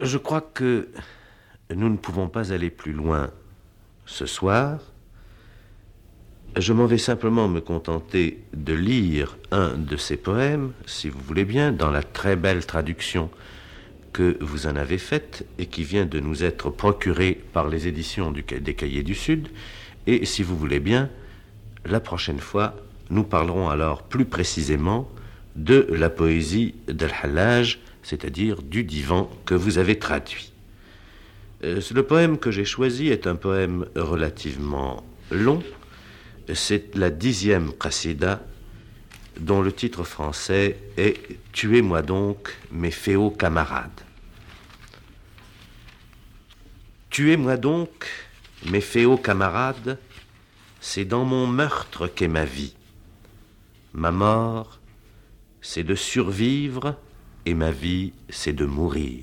Je crois que nous ne pouvons pas aller plus loin ce soir. Je m'en vais simplement me contenter de lire un de ces poèmes, si vous voulez bien, dans la très belle traduction que vous en avez faite et qui vient de nous être procurée par les éditions des Cahiers du Sud. Et si vous voulez bien, la prochaine fois, nous parlerons alors plus précisément de la poésie d'Al-Hallaj, c'est-à-dire du divan que vous avez traduit. Euh, le poème que j'ai choisi est un poème relativement long. C'est la dixième qasida dont le titre français est Tuez-moi donc mes féaux camarades. Tuez-moi donc mes féaux camarades, c'est dans mon meurtre qu'est ma vie. Ma mort, c'est de survivre et ma vie, c'est de mourir.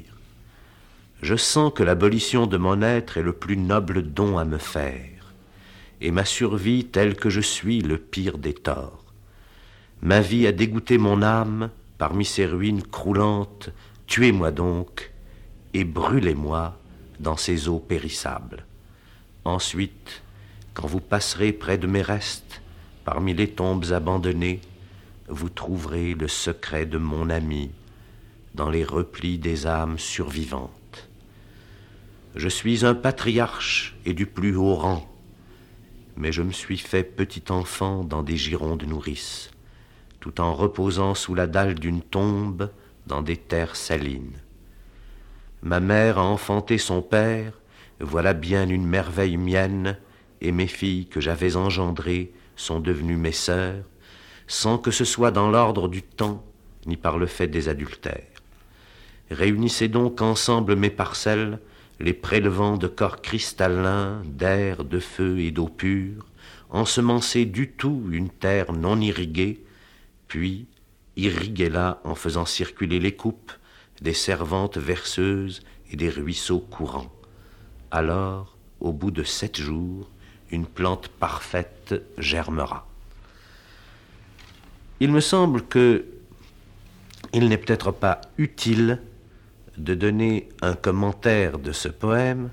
Je sens que l'abolition de mon être est le plus noble don à me faire, et ma survie telle que je suis le pire des torts. Ma vie a dégoûté mon âme parmi ces ruines croulantes, tuez-moi donc, et brûlez-moi dans ces eaux périssables. Ensuite, quand vous passerez près de mes restes, Parmi les tombes abandonnées, vous trouverez le secret de mon ami dans les replis des âmes survivantes. Je suis un patriarche et du plus haut rang, mais je me suis fait petit enfant dans des girons de nourrice, tout en reposant sous la dalle d'une tombe dans des terres salines. Ma mère a enfanté son père, voilà bien une merveille mienne, et mes filles que j'avais engendrées sont devenues mes sœurs, sans que ce soit dans l'ordre du temps, ni par le fait des adultères. Réunissez donc ensemble mes parcelles, les prélevant de corps cristallins, d'air, de feu et d'eau pure, ensemencez du tout une terre non irriguée, puis irriguez-la en faisant circuler les coupes, des servantes verseuses et des ruisseaux courants. Alors, au bout de sept jours, une plante parfaite germera. Il me semble que il n'est peut-être pas utile de donner un commentaire de ce poème.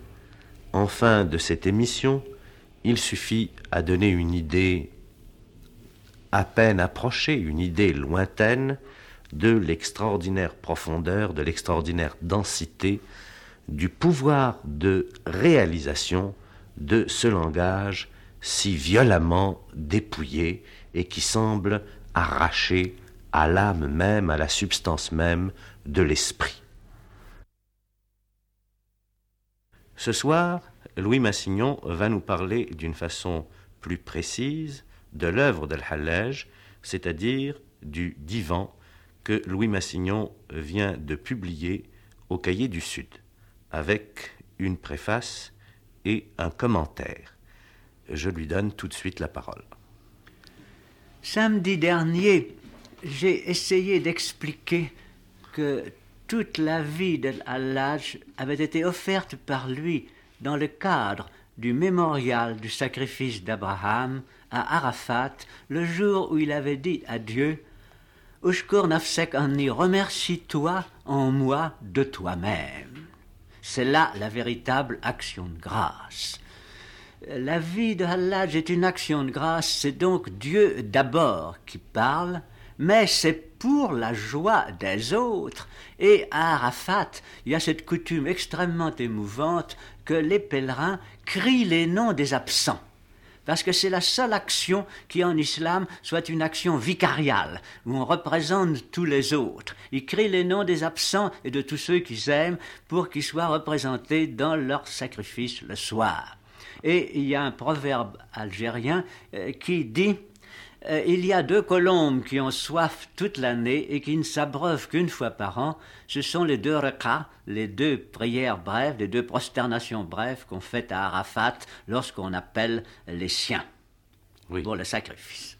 En fin de cette émission, il suffit à donner une idée à peine approchée, une idée lointaine de l'extraordinaire profondeur, de l'extraordinaire densité, du pouvoir de réalisation de ce langage si violemment dépouillé et qui semble arraché à l'âme même, à la substance même de l'esprit. Ce soir, Louis Massignon va nous parler d'une façon plus précise de l'œuvre d'Al-Hallaj, c'est-à-dire du divan que Louis Massignon vient de publier au Cahier du Sud, avec une préface et un commentaire. Je lui donne tout de suite la parole. Samedi dernier, j'ai essayé d'expliquer que toute la vie d'Allah avait été offerte par lui dans le cadre du mémorial du sacrifice d'Abraham à Arafat le jour où il avait dit à Dieu Ushkur nafsek anni, remercie-toi en moi de toi-même. C'est là la véritable action de grâce. La vie de Hallaj est une action de grâce, c'est donc Dieu d'abord qui parle, mais c'est pour la joie des autres. Et à Arafat, il y a cette coutume extrêmement émouvante que les pèlerins crient les noms des absents parce que c'est la seule action qui en islam soit une action vicariale, où on représente tous les autres. Ils crient les noms des absents et de tous ceux qu'ils aiment pour qu'ils soient représentés dans leur sacrifice le soir. Et il y a un proverbe algérien euh, qui dit euh, il y a deux colombes qui ont soif toute l'année et qui ne s'abreuvent qu'une fois par an. Ce sont les deux rekas, les deux prières brèves, les deux prosternations brèves qu'on fait à Arafat lorsqu'on appelle les siens pour le sacrifice.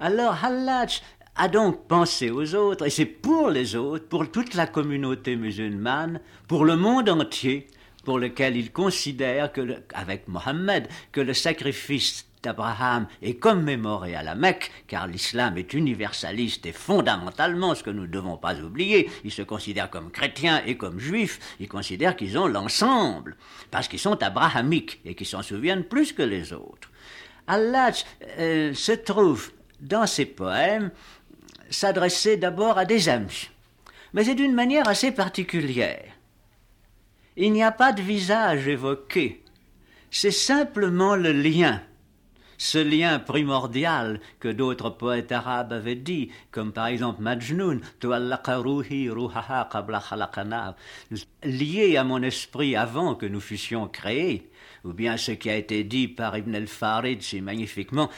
Alors Hallaj a donc pensé aux autres, et c'est pour les autres, pour toute la communauté musulmane, pour le monde entier, pour lequel il considère que, avec Mohammed, que le sacrifice d'Abraham est commémoré à la Mecque, car l'islam est universaliste et fondamentalement ce que nous ne devons pas oublier. Ils se considèrent comme chrétiens et comme juifs, ils considèrent qu'ils ont l'ensemble, parce qu'ils sont abrahamiques et qu'ils s'en souviennent plus que les autres. Allah euh, se trouve dans ses poèmes s'adresser d'abord à des amis, mais c'est d'une manière assez particulière. Il n'y a pas de visage évoqué, c'est simplement le lien ce lien primordial que d'autres poètes arabes avaient dit, comme par exemple Majnun, lié à mon esprit avant que nous fussions créés, ou bien ce qui a été dit par Ibn al-Farid si magnifiquement,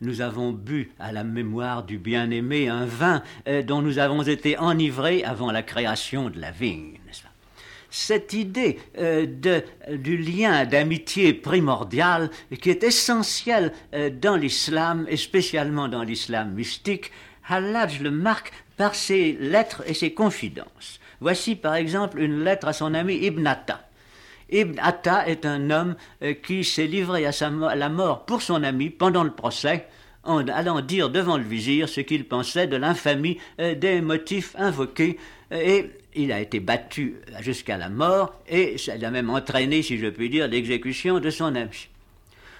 Nous avons bu à la mémoire du bien-aimé un vin euh, dont nous avons été enivrés avant la création de la vigne, cette idée euh, de, du lien d'amitié primordial qui est essentiel euh, dans l'islam et spécialement dans l'islam mystique, Hallaj le marque par ses lettres et ses confidences. Voici par exemple une lettre à son ami Ibn Atta. Ibn Atta est un homme euh, qui s'est livré à, la mort pour son ami pendant le procès en allant dire devant le vizir ce qu'il pensait de l'infamie des motifs invoqués et il a été battu jusqu'à la mort et ça a même entraîné, si je puis dire, l'exécution de son ami.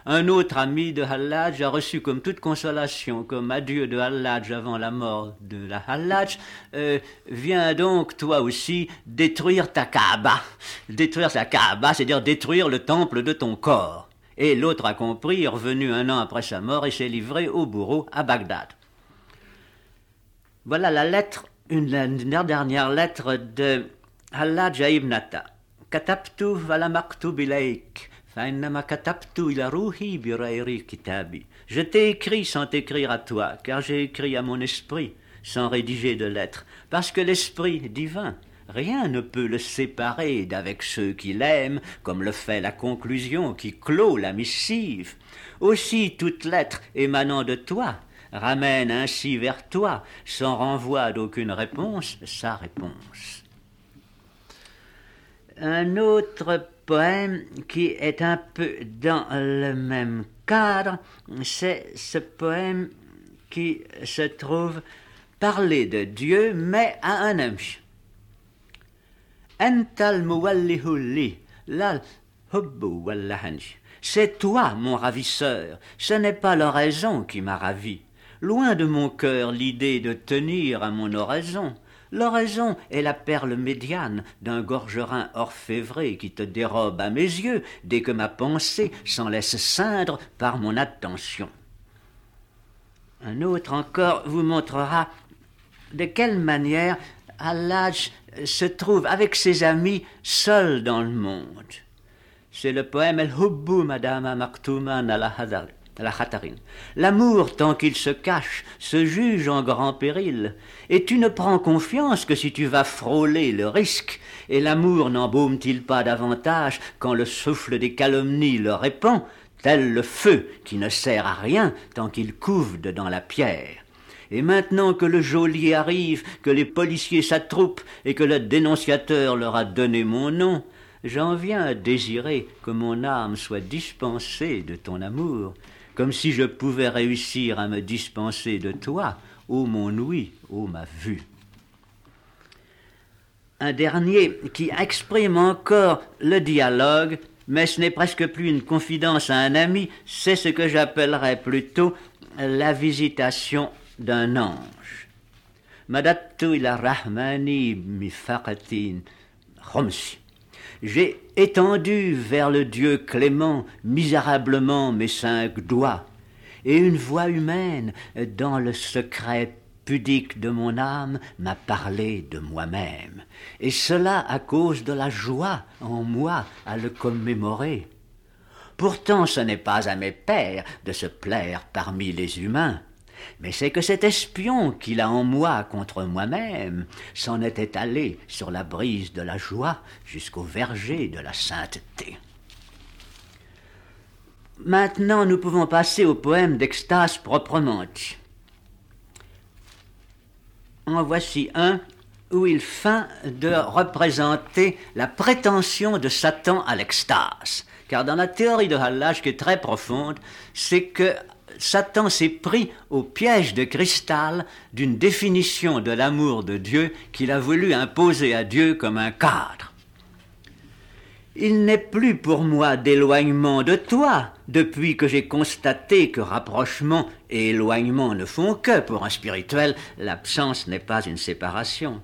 Un autre ami de Hallaj a reçu comme toute consolation, comme adieu de Hallaj avant la mort de la Hallaj, euh, viens donc toi aussi détruire ta Kaaba. Détruire sa Kaaba, c'est-à-dire détruire le temple de ton corps. Et l'autre a compris, revenu un an après sa mort et s'est livré au bourreau à Bagdad. Voilà la lettre une, dernière lettre de Allah ibn Atta. كتبت فلم bilaik, فإنما كتبت إلى روحي بغير kitabi. Je t'ai écrit sans t'écrire à toi, car j'ai écrit à mon esprit sans rédiger de lettres, parce que l'esprit divin, rien ne peut le séparer d'avec ceux qui l'aiment, comme le fait la conclusion qui clôt la missive. Aussi toute lettre émanant de toi ramène ainsi vers toi, sans renvoi d'aucune réponse, sa réponse. Un autre poème qui est un peu dans le même cadre, c'est ce poème qui se trouve parler de Dieu, mais à un ami. C'est toi, mon ravisseur, ce n'est pas l'oraison qui m'a ravi, Loin de mon cœur l'idée de tenir à mon oraison. L'oraison est la perle médiane d'un gorgerin orfévré qui te dérobe à mes yeux dès que ma pensée s'en laisse ceindre par mon attention. Un autre encore vous montrera de quelle manière Allah se trouve avec ses amis seul dans le monde. C'est le poème El Hubbu Madama Maktuman al la L'amour, tant qu'il se cache, se juge en grand péril, et tu ne prends confiance que si tu vas frôler le risque, et l'amour n'embaume-t-il pas davantage quand le souffle des calomnies le répand, tel le feu qui ne sert à rien tant qu'il couve dans la pierre. Et maintenant que le geôlier arrive, que les policiers s'attroupent et que le dénonciateur leur a donné mon nom, j'en viens à désirer que mon âme soit dispensée de ton amour, comme si je pouvais réussir à me dispenser de toi, ô mon ouïe, ô ma vue. Un dernier qui exprime encore le dialogue, mais ce n'est presque plus une confidence à un ami, c'est ce que j'appellerais plutôt la visitation d'un ange. Madattu ila rahmani mifaqatin khomsi j'ai étendu vers le Dieu clément misérablement mes cinq doigts, et une voix humaine, dans le secret pudique de mon âme, m'a parlé de moi-même, et cela à cause de la joie en moi à le commémorer. Pourtant ce n'est pas à mes pères de se plaire parmi les humains, mais c'est que cet espion qu'il a en moi contre moi-même s'en était allé sur la brise de la joie jusqu'au verger de la sainteté. Maintenant, nous pouvons passer au poème d'extase proprement dit. En voici un où il feint de représenter la prétention de Satan à l'extase. Car dans la théorie de Hallage, qui est très profonde, c'est que Satan s'est pris au piège de cristal d'une définition de l'amour de Dieu qu'il a voulu imposer à Dieu comme un cadre. Il n'est plus pour moi d'éloignement de toi depuis que j'ai constaté que rapprochement et éloignement ne font que, pour un spirituel, l'absence n'est pas une séparation.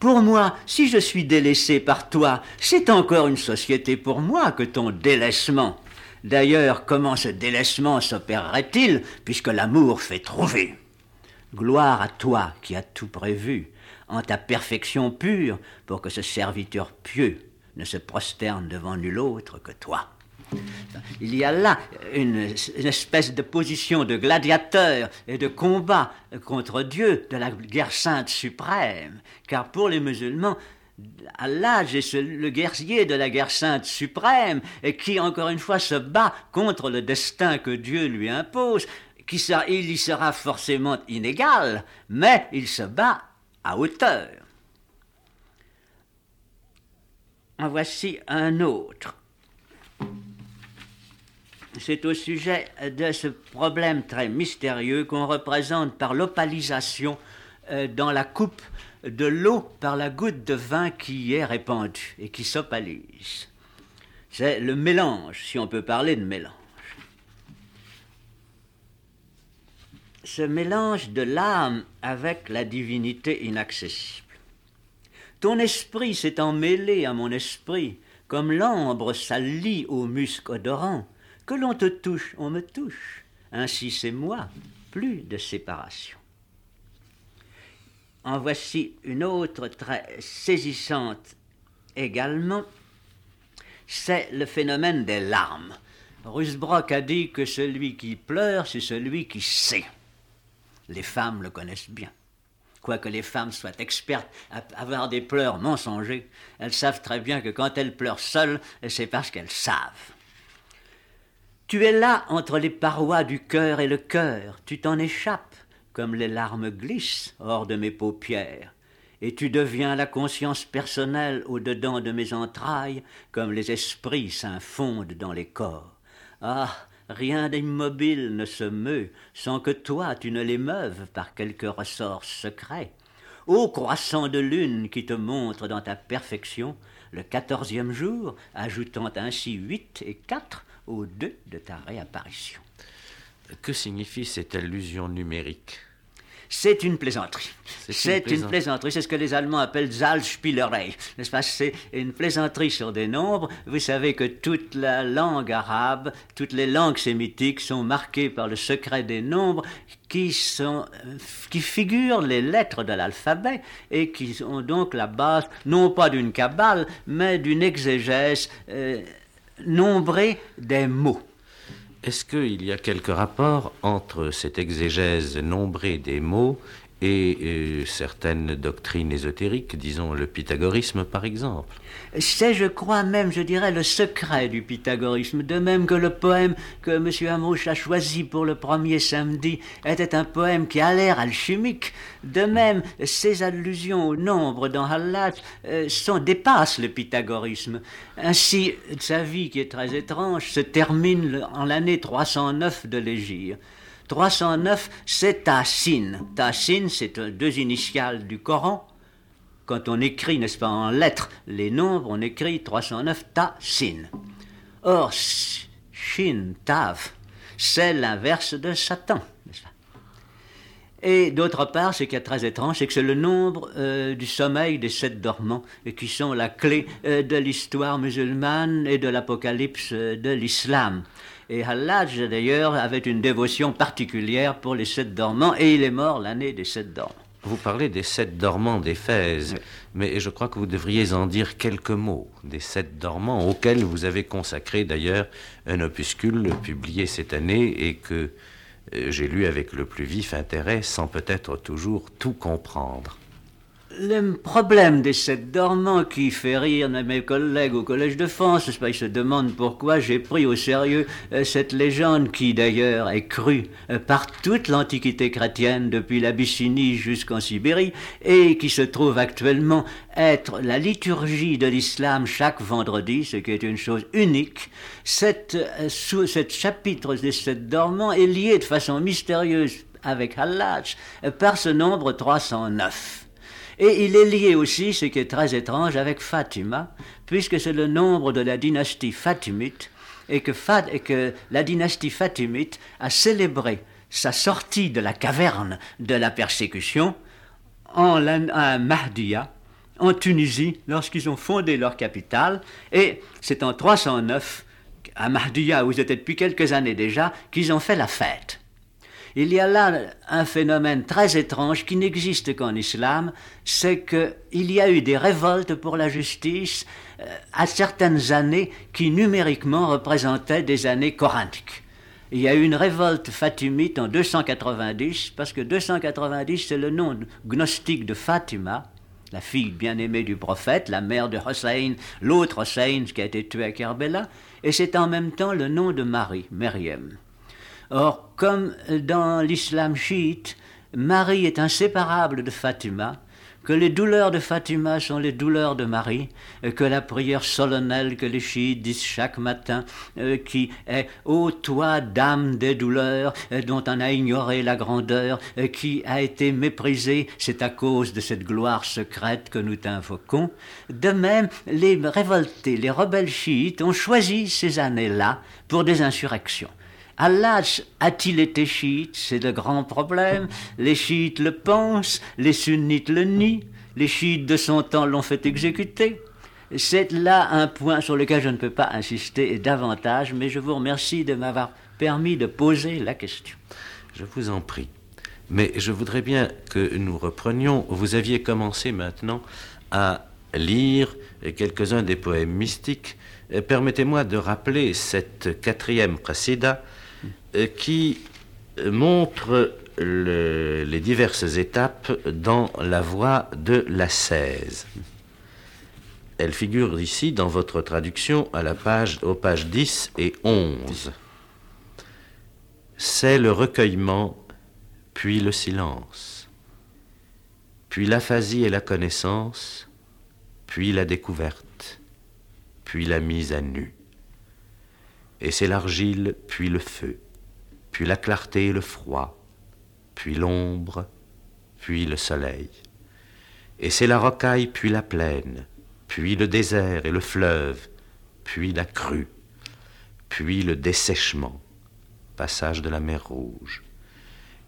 Pour moi, si je suis délaissé par toi, c'est encore une société pour moi que ton délaissement. D'ailleurs, comment ce délaissement s'opérerait-il, puisque l'amour fait trouver? Gloire à toi qui as tout prévu, en ta perfection pure, pour que ce serviteur pieux ne se prosterne devant nul autre que toi. Il y a là une, espèce de position de gladiateur et de combat contre Dieu de la guerre sainte suprême, car pour les musulmans, Allah est le guerrier de la guerre sainte suprême qui, encore une fois, se bat contre le destin que Dieu lui impose. Qui il y sera forcément inégal, mais il se bat à hauteur. En voici un autre c'est au sujet de ce problème très mystérieux qu'on représente par l'opalisation euh, dans la coupe de l'eau par la goutte de vin qui y est répandue et qui s'opalise. C'est le mélange, si on peut parler de mélange. Ce mélange de l'âme avec la divinité inaccessible. Ton esprit s'est emmêlé à mon esprit, comme l'ambre s'allie au musc odorant que l'on te touche, on me touche. Ainsi c'est moi, plus de séparation. En voici une autre très saisissante également, c'est le phénomène des larmes. Rusbrock a dit que celui qui pleure, c'est celui qui sait. Les femmes le connaissent bien. Quoique les femmes soient expertes à avoir des pleurs mensongers, elles savent très bien que quand elles pleurent seules, c'est parce qu'elles savent. Tu es là entre les parois du cœur et le cœur, tu t'en échappes, comme les larmes glissent hors de mes paupières, et tu deviens la conscience personnelle au-dedans de mes entrailles, comme les esprits s'infondent dans les corps. Ah, rien d'immobile ne se meut sans que toi tu ne l'émeuves par quelque ressort secret. Ô croissant de lune qui te montre dans ta perfection, le quatorzième jour, ajoutant ainsi huit et quatre, au deux de ta réapparition. Que signifie cette allusion numérique c'est une plaisanterie. C'est une, plaisanterie. C'est ce que les Allemands appellent Zahlspielerei. N'est-ce pas? C'est une plaisanterie sur des nombres. Vous savez que toute la langue arabe, toutes les langues sémitiques sont marquées par le secret des nombres qui, sont, qui figurent les lettres de l'alphabet et qui ont donc la base, non pas d'une cabale, mais d'une exégèse. Euh, nombrer des mots. Est-ce qu'il y a quelque rapport entre cette exégèse nombrée des mots et certaines doctrines ésotériques, disons le pythagorisme par exemple. C'est, je crois même, je dirais, le secret du pythagorisme, de même que le poème que M. Amrouche a choisi pour le premier samedi était un poème qui a l'air alchimique. De même, ces allusions au nombre dans Hallat euh, dépassent le pythagorisme. Ainsi, sa vie, qui est très étrange, se termine en l'année 309 de l'Égir. 309, c'est Tassin. Tassin, c'est deux initiales du Coran. Quand on écrit, n'est-ce pas, en lettres, les nombres, on écrit 309 Tassin. Or, Shin, Tav, c'est l'inverse de Satan. Et d'autre part, ce qui est très étrange, c'est que c'est le nombre euh, du sommeil des sept dormants, qui sont la clé euh, de l'histoire musulmane et de l'apocalypse euh, de l'islam. Et Hallaj, d'ailleurs, avait une dévotion particulière pour les sept dormants, et il est mort l'année des sept dormants. Vous parlez des sept dormants d'Éphèse, mais je crois que vous devriez en dire quelques mots, des sept dormants auxquels vous avez consacré d'ailleurs un opuscule publié cette année et que euh, j'ai lu avec le plus vif intérêt sans peut-être toujours tout comprendre. Le problème des sept dormants qui fait rire mes collègues au Collège de France, pas, ils se demandent pourquoi j'ai pris au sérieux euh, cette légende qui d'ailleurs est crue euh, par toute l'Antiquité chrétienne depuis l'Abyssinie jusqu'en Sibérie et qui se trouve actuellement être la liturgie de l'islam chaque vendredi, ce qui est une chose unique. Cette, euh, sous, cette chapitre des sept dormants est lié de façon mystérieuse avec Hallach par ce nombre 309. Et il est lié aussi, ce qui est très étrange, avec Fatima, puisque c'est le nombre de la dynastie fatimite, et que, la dynastie fatimite a célébré sa sortie de la caverne de la persécution à Mahdia, en Tunisie, lorsqu'ils ont fondé leur capitale, et c'est en 309, à Mahdia, où ils étaient depuis quelques années déjà, qu'ils ont fait la fête. Il y a là un phénomène très étrange qui n'existe qu'en islam, c'est qu'il y a eu des révoltes pour la justice euh, à certaines années qui numériquement représentaient des années corinthiques. Il y a eu une révolte fatimite en 290, parce que 290 c'est le nom gnostique de Fatima, la fille bien-aimée du prophète, la mère de Hossein, l'autre Hossein qui a été tué à Kerbela, et c'est en même temps le nom de Marie, Myriam. Or, comme dans l'islam chiite, Marie est inséparable de Fatima, que les douleurs de Fatima sont les douleurs de Marie, que la prière solennelle que les chiites disent chaque matin, euh, qui est Ô toi, dame des douleurs, euh, dont on a ignoré la grandeur, euh, qui a été méprisée, c'est à cause de cette gloire secrète que nous t'invoquons. De même, les révoltés, les rebelles chiites ont choisi ces années-là pour des insurrections. Allah a-t-il été chiite? C'est le grand problème. Les chiites le pensent, les sunnites le nient, les chiites de son temps l'ont fait exécuter. C'est là un point sur lequel je ne peux pas insister davantage, mais je vous remercie de m'avoir permis de poser la question. Je vous en prie. Mais je voudrais bien que nous reprenions. Vous aviez commencé maintenant à lire quelques-uns des poèmes mystiques. Permettez-moi de rappeler cette quatrième précéda euh, qui montre les diverses étapes dans la voie de la 16. Elle figure ici dans votre traduction à la page, aux pages 10 et 11. C'est le recueillement, puis le silence, puis l'aphasie et la connaissance, puis la découverte, puis la mise à nu. Et c'est l'argile, puis le feu puis la clarté et le froid, puis l'ombre, puis le soleil. Et c'est la rocaille, puis la plaine, puis le désert et le fleuve, puis la crue, puis le dessèchement, passage de la mer Rouge.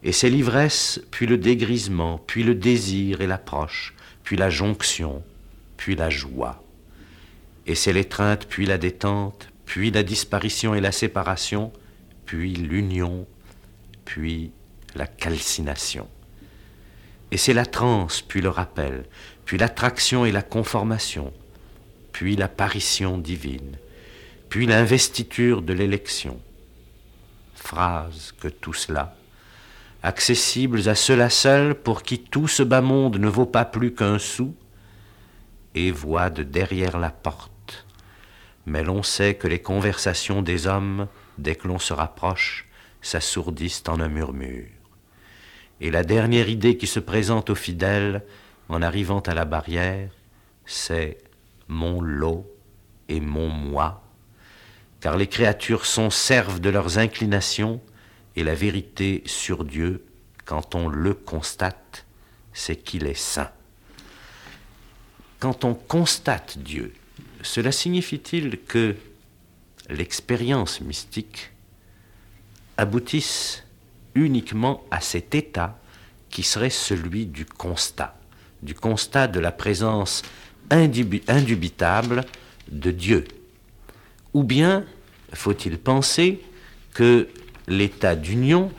Et c'est l'ivresse, puis le dégrisement, puis le désir et l'approche, puis la jonction, puis la joie. Et c'est l'étreinte, puis la détente, puis la disparition et la séparation, puis l'union, puis la calcination. Et c'est la transe, puis le rappel, puis l'attraction et la conformation, puis l'apparition divine, puis l'investiture de l'élection. Phrases que tout cela, accessibles à ceux-là seuls pour qui tout ce bas monde ne vaut pas plus qu'un sou, et voient de derrière la porte. Mais l'on sait que les conversations des hommes dès que l'on se rapproche, s'assourdissent en un murmure. Et la dernière idée qui se présente aux fidèles en arrivant à la barrière, c'est mon lot et mon moi, car les créatures sont serves de leurs inclinations, et la vérité sur Dieu, quand on le constate, c'est qu'il est saint. Quand on constate Dieu, cela signifie-t-il que l'expérience mystique aboutisse uniquement à cet état qui serait celui du constat, du constat de la présence indubitable de Dieu? Ou bien faut-il penser que l'état d'union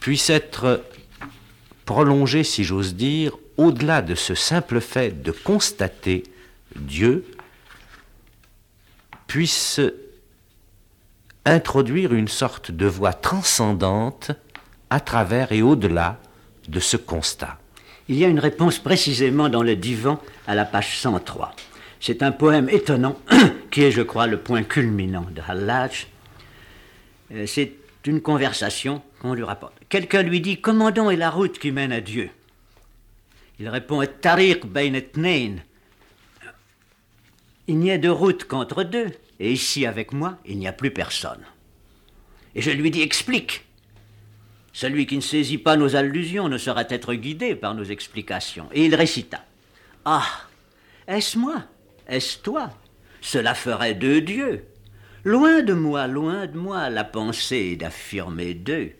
puisse être prolongé, si j'ose dire, au-delà de ce simple fait de constater Dieu, puisse introduire une sorte de voie transcendante à travers et au-delà de ce constat. Il y a une réponse précisément dans le divan à la page 103. C'est un poème étonnant qui est, je crois, le point culminant de Hallaj. Euh, c'est une conversation qu'on lui rapporte. Quelqu'un lui dit Comment est la route qui mène à Dieu? Il répond Il n'y a de route qu'entre deux, et ici avec moi, il n'y a plus personne. Et je lui dis Explique celui qui ne saisit pas nos allusions ne saurait être guidé par nos explications. Et il récita. Ah. Est-ce moi? Est-ce toi? Cela ferait deux dieux. Loin de moi, loin de moi la pensée d'affirmer deux.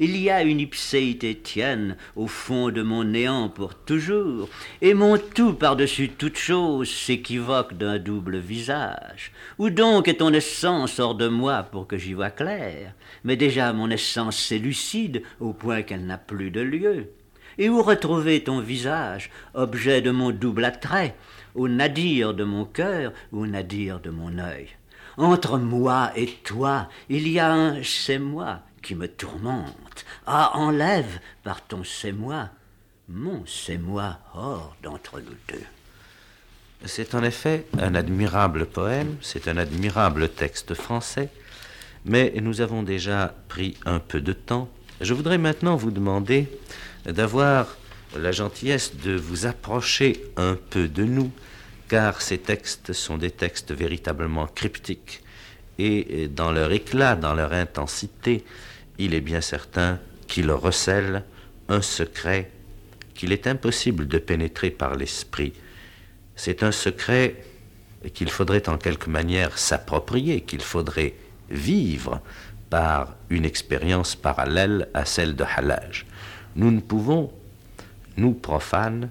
Il y a une ipséité tienne au fond de mon néant pour toujours, et mon tout par-dessus toute chose s'équivoque d'un double visage. Où donc est ton essence hors de moi pour que j'y vois clair? Mais déjà mon essence est lucide au point qu'elle n'a plus de lieu. Et où retrouver ton visage, objet de mon double attrait, au nadir de mon cœur, au nadir de mon œil? Entre moi et toi, il y a un c'est moi qui me tourmente. Ah, enlève par ton c'est moi mon c'est moi hors d'entre nous deux. C'est en effet un admirable poème, c'est un admirable texte français, mais nous avons déjà pris un peu de temps. Je voudrais maintenant vous demander d'avoir la gentillesse de vous approcher un peu de nous, car ces textes sont des textes véritablement cryptiques, et dans leur éclat, dans leur intensité, il est bien certain qu'il recèle un secret qu'il est impossible de pénétrer par l'esprit. C'est un secret qu'il faudrait en quelque manière s'approprier, qu'il faudrait vivre par une expérience parallèle à celle de Halage. Nous ne pouvons, nous profanes,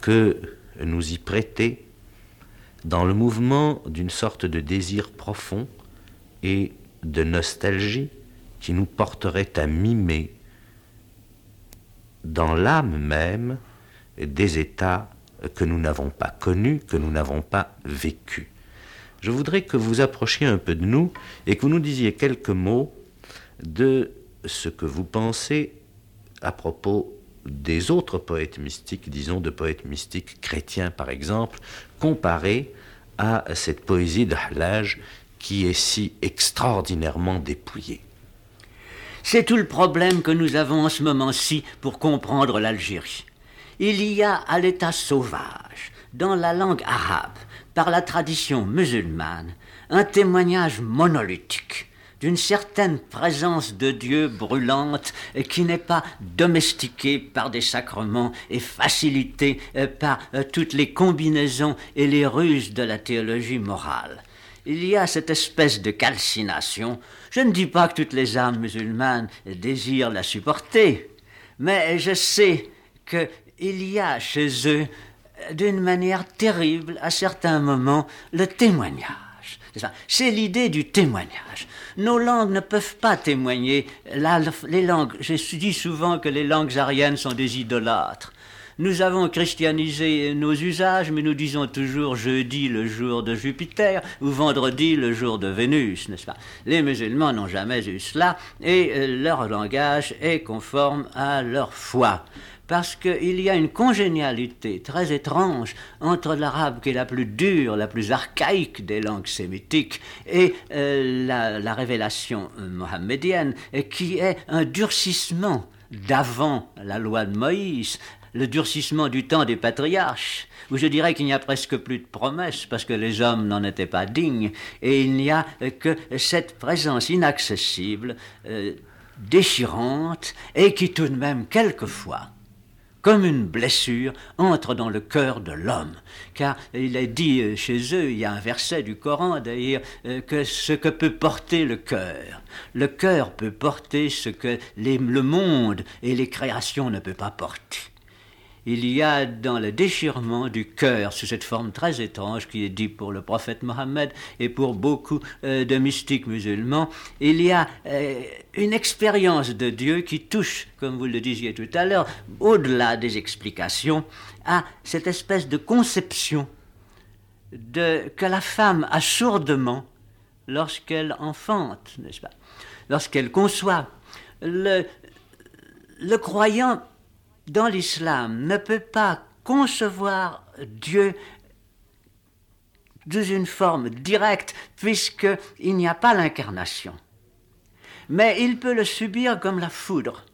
que nous y prêter dans le mouvement d'une sorte de désir profond et de nostalgie qui nous porterait à mimer dans l'âme même des états que nous n'avons pas connus, que nous n'avons pas vécus. Je voudrais que vous approchiez un peu de nous et que vous nous disiez quelques mots de ce que vous pensez à propos des autres poètes mystiques, disons de poètes mystiques chrétiens par exemple, comparés à cette poésie de Hallaj qui est si extraordinairement dépouillée. C'est tout le problème que nous avons en ce moment-ci pour comprendre l'Algérie. Il y a à l'état sauvage, dans la langue arabe, par la tradition musulmane, un témoignage monolithique d'une certaine présence de Dieu brûlante qui n'est pas domestiquée par des sacrements et facilitée euh, par euh, toutes les combinaisons et les ruses de la théologie morale il y a cette espèce de calcination. Je ne dis pas que toutes les âmes musulmanes désirent la supporter, mais je sais qu'il y a chez eux, d'une manière terrible, à certains moments, le témoignage. C'est l'idée du témoignage. Nos langues ne peuvent pas témoigner. les langues, je dis souvent que les langues ariennes sont des idolâtres. Nous avons christianisé nos usages, mais nous disons toujours jeudi le jour de Jupiter ou vendredi le jour de Vénus, n'est-ce pas? Les musulmans n'ont jamais eu cela et euh, leur langage est conforme à leur foi. Parce qu'il y a une congénialité très étrange entre l'arabe qui est la plus dure, la plus archaïque des langues sémitiques, et euh, la, la, révélation mohammedienne, qui est un durcissement d'avant la loi de Moïse, le durcissement du temps des patriarches, où je dirais qu'il n'y a presque plus de promesses parce que les hommes n'en étaient pas dignes, et il n'y a que cette présence inaccessible, euh, déchirante, et qui tout de même, quelquefois, comme une blessure, entre dans le cœur de l'homme. Car il est dit euh, chez eux, il y a un verset du Coran d'ailleurs, euh, que ce que peut porter le cœur. Le cœur peut porter ce que le monde et les créations ne peuvent pas porter il y a dans le déchirement du cœur, sous cette forme très étrange qui est dit pour le prophète Mohammed et pour beaucoup euh, de mystiques musulmans, il y a euh, une expérience de Dieu qui touche, comme vous le disiez tout à l'heure, au-delà des explications, à cette espèce de conception de, que la femme a sourdement lorsqu'elle enfante, n'est-ce pas? Lorsqu'elle conçoit. Le croyant dans l'islam, ne peut pas concevoir Dieu sous une forme directe, puisqu'il n'y a pas l'incarnation. Mais il peut le subir comme la foudre.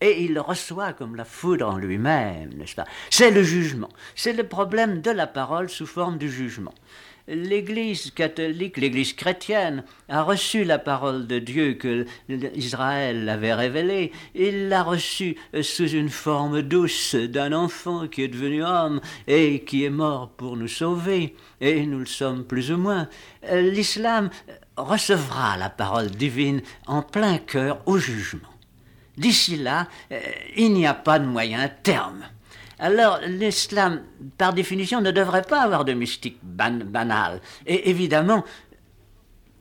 Et il le reçoit comme la foudre en lui-même, n'est-ce pas? C'est le jugement. C'est le problème de la parole sous forme de jugement l'Église catholique, l'Église chrétienne, a reçu la parole de Dieu que Israël avait révélée. Il l'a reçue sous une forme douce d'un enfant qui est devenu homme et qui est mort pour nous sauver. Et nous le sommes plus ou moins. L'islam recevra la parole divine en plein cœur au jugement. D'ici là, il n'y a pas de moyen terme. Alors l'islam, par définition, ne devrait pas avoir de mystique banale. Et évidemment,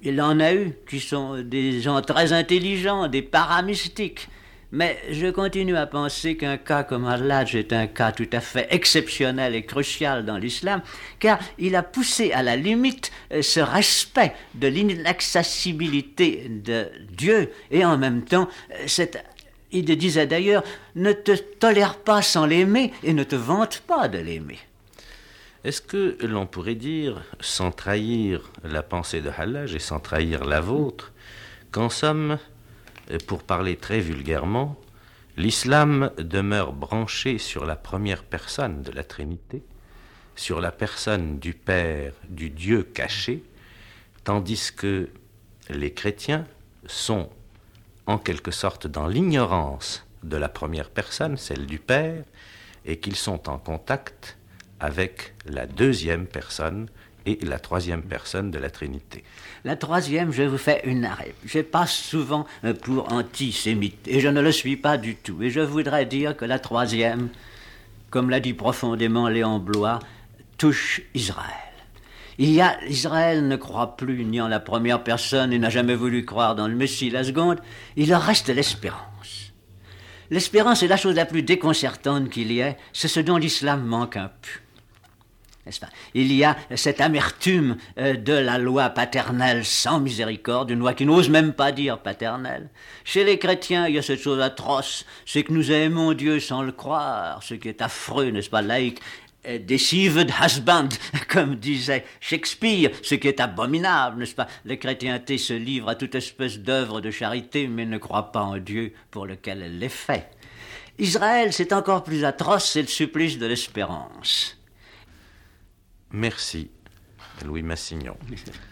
il en a eu qui sont des gens très intelligents, des paramystiques. Mais je continue à penser qu'un cas comme Allah est un cas tout à fait exceptionnel et crucial dans l'islam, car il a poussé à la limite euh, ce respect de l'inaccessibilité de Dieu et en même temps euh, cette il disait d'ailleurs, ne te tolère pas sans l'aimer et ne te vante pas de l'aimer. Est-ce que l'on pourrait dire, sans trahir la pensée de Hallaj et sans trahir la vôtre, qu'en somme, pour parler très vulgairement, l'islam demeure branché sur la première personne de la Trinité, sur la personne du Père, du Dieu caché, tandis que les chrétiens sont en quelque sorte dans l'ignorance de la première personne, celle du Père, et qu'ils sont en contact avec la deuxième personne et la troisième personne de la Trinité. La troisième, je vous fais une arrêt. Je passe souvent pour antisémite, et je ne le suis pas du tout. Et je voudrais dire que la troisième, comme l'a dit profondément Léon Blois, touche Israël. Il y a, Israël ne croit plus ni en la première personne et n'a jamais voulu croire dans le Messie la seconde. Il leur reste l'espérance. L'espérance est la chose la plus déconcertante qu'il y ait. C'est ce dont l'islam manque un peu. Pas? Il y a cette amertume euh, de la loi paternelle sans miséricorde, une loi qui n'ose même pas dire paternelle. Chez les chrétiens, il y a cette chose atroce, c'est que nous aimons Dieu sans le croire, ce qui est affreux, n'est-ce pas, laïque, deceived husband, comme disait Shakespeare, ce qui est abominable, n'est-ce pas? La chrétienté se livre à toute espèce d'œuvre de charité, mais ne croit pas en Dieu pour lequel elle l'est fait. Israël, c'est encore plus atroce, c'est le supplice de l'espérance. Merci, Louis Massignon.